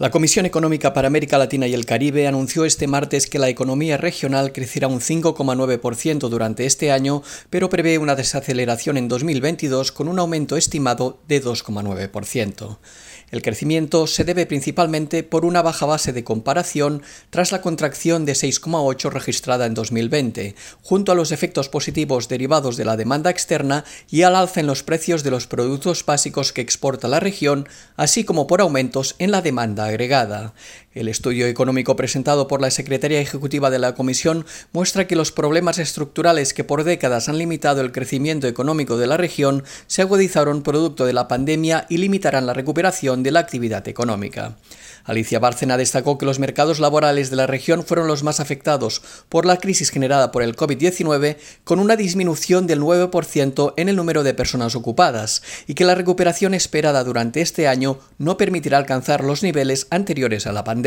La Comisión Económica para América Latina y el Caribe anunció este martes que la economía regional crecerá un 5,9% durante este año, pero prevé una desaceleración en 2022 con un aumento estimado de 2,9%. El crecimiento se debe principalmente por una baja base de comparación tras la contracción de 6,8 registrada en 2020, junto a los efectos positivos derivados de la demanda externa y al alza en los precios de los productos básicos que exporta la región, así como por aumentos en la demanda agregada. El estudio económico presentado por la Secretaría Ejecutiva de la Comisión muestra que los problemas estructurales que por décadas han limitado el crecimiento económico de la región se agudizaron producto de la pandemia y limitarán la recuperación de la actividad económica. Alicia Bárcena destacó que los mercados laborales de la región fueron los más afectados por la crisis generada por el COVID-19, con una disminución del 9% en el número de personas ocupadas, y que la recuperación esperada durante este año no permitirá alcanzar los niveles anteriores a la pandemia.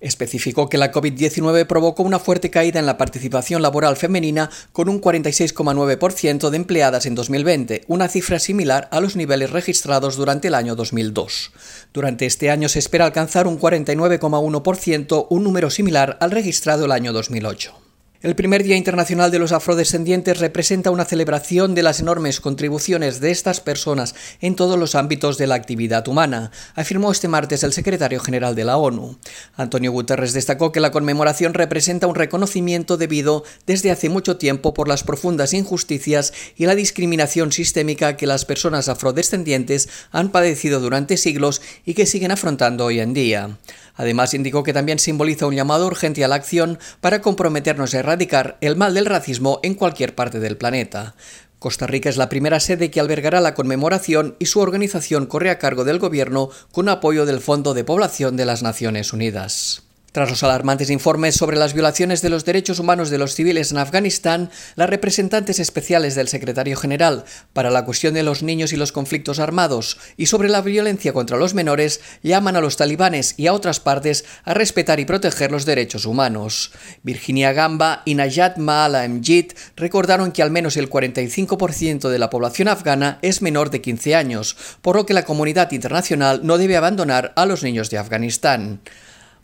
Especificó que la COVID-19 provocó una fuerte caída en la participación laboral femenina con un 46,9% de empleadas en 2020, una cifra similar a los niveles registrados durante el año 2002. Durante este año se espera alcanzar un 49,1%, un número similar al registrado el año 2008. El primer Día Internacional de los Afrodescendientes representa una celebración de las enormes contribuciones de estas personas en todos los ámbitos de la actividad humana, afirmó este martes el secretario general de la ONU. Antonio Guterres destacó que la conmemoración representa un reconocimiento debido desde hace mucho tiempo por las profundas injusticias y la discriminación sistémica que las personas afrodescendientes han padecido durante siglos y que siguen afrontando hoy en día. Además, indicó que también simboliza un llamado urgente a la acción para comprometernos a erradicar el mal del racismo en cualquier parte del planeta. Costa Rica es la primera sede que albergará la conmemoración y su organización corre a cargo del gobierno con apoyo del Fondo de Población de las Naciones Unidas. Tras los alarmantes informes sobre las violaciones de los derechos humanos de los civiles en Afganistán, las representantes especiales del secretario general para la cuestión de los niños y los conflictos armados y sobre la violencia contra los menores llaman a los talibanes y a otras partes a respetar y proteger los derechos humanos. Virginia Gamba y Najat Maala Mjid recordaron que al menos el 45% de la población afgana es menor de 15 años, por lo que la comunidad internacional no debe abandonar a los niños de Afganistán.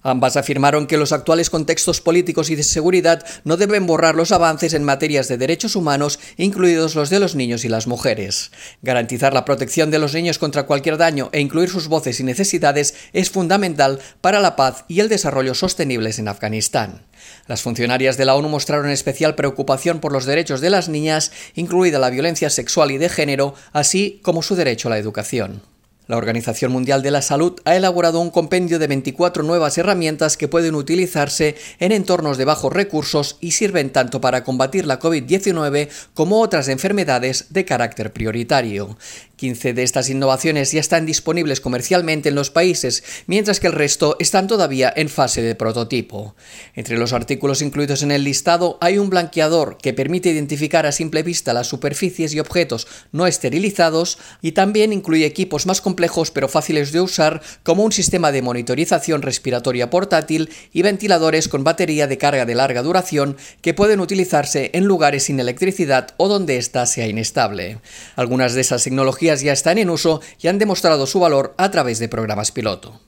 Ambas afirmaron que los actuales contextos políticos y de seguridad no deben borrar los avances en materias de derechos humanos, incluidos los de los niños y las mujeres. Garantizar la protección de los niños contra cualquier daño e incluir sus voces y necesidades es fundamental para la paz y el desarrollo sostenibles en Afganistán. Las funcionarias de la ONU mostraron especial preocupación por los derechos de las niñas, incluida la violencia sexual y de género, así como su derecho a la educación. La Organización Mundial de la Salud ha elaborado un compendio de 24 nuevas herramientas que pueden utilizarse en entornos de bajos recursos y sirven tanto para combatir la COVID-19 como otras enfermedades de carácter prioritario. 15 de estas innovaciones ya están disponibles comercialmente en los países, mientras que el resto están todavía en fase de prototipo. Entre los artículos incluidos en el listado hay un blanqueador que permite identificar a simple vista las superficies y objetos no esterilizados y también incluye equipos más complejos pero fáciles de usar como un sistema de monitorización respiratoria portátil y ventiladores con batería de carga de larga duración que pueden utilizarse en lugares sin electricidad o donde ésta sea inestable. Algunas de esas tecnologías ya están en uso y han demostrado su valor a través de programas piloto.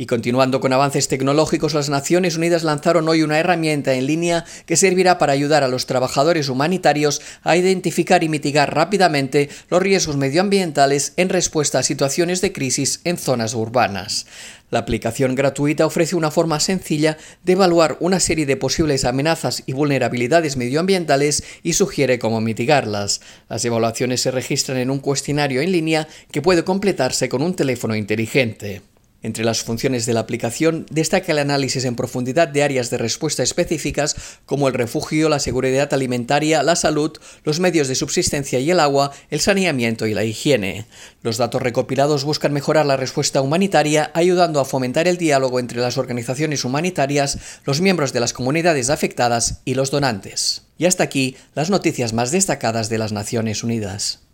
Y continuando con avances tecnológicos, las Naciones Unidas lanzaron hoy una herramienta en línea que servirá para ayudar a los trabajadores humanitarios a identificar y mitigar rápidamente los riesgos medioambientales en respuesta a situaciones de crisis en zonas urbanas. La aplicación gratuita ofrece una forma sencilla de evaluar una serie de posibles amenazas y vulnerabilidades medioambientales y sugiere cómo mitigarlas. Las evaluaciones se registran en un cuestionario en línea que puede completarse con un teléfono inteligente. Entre las funciones de la aplicación destaca el análisis en profundidad de áreas de respuesta específicas como el refugio, la seguridad alimentaria, la salud, los medios de subsistencia y el agua, el saneamiento y la higiene. Los datos recopilados buscan mejorar la respuesta humanitaria, ayudando a fomentar el diálogo entre las organizaciones humanitarias, los miembros de las comunidades afectadas y los donantes. Y hasta aquí las noticias más destacadas de las Naciones Unidas.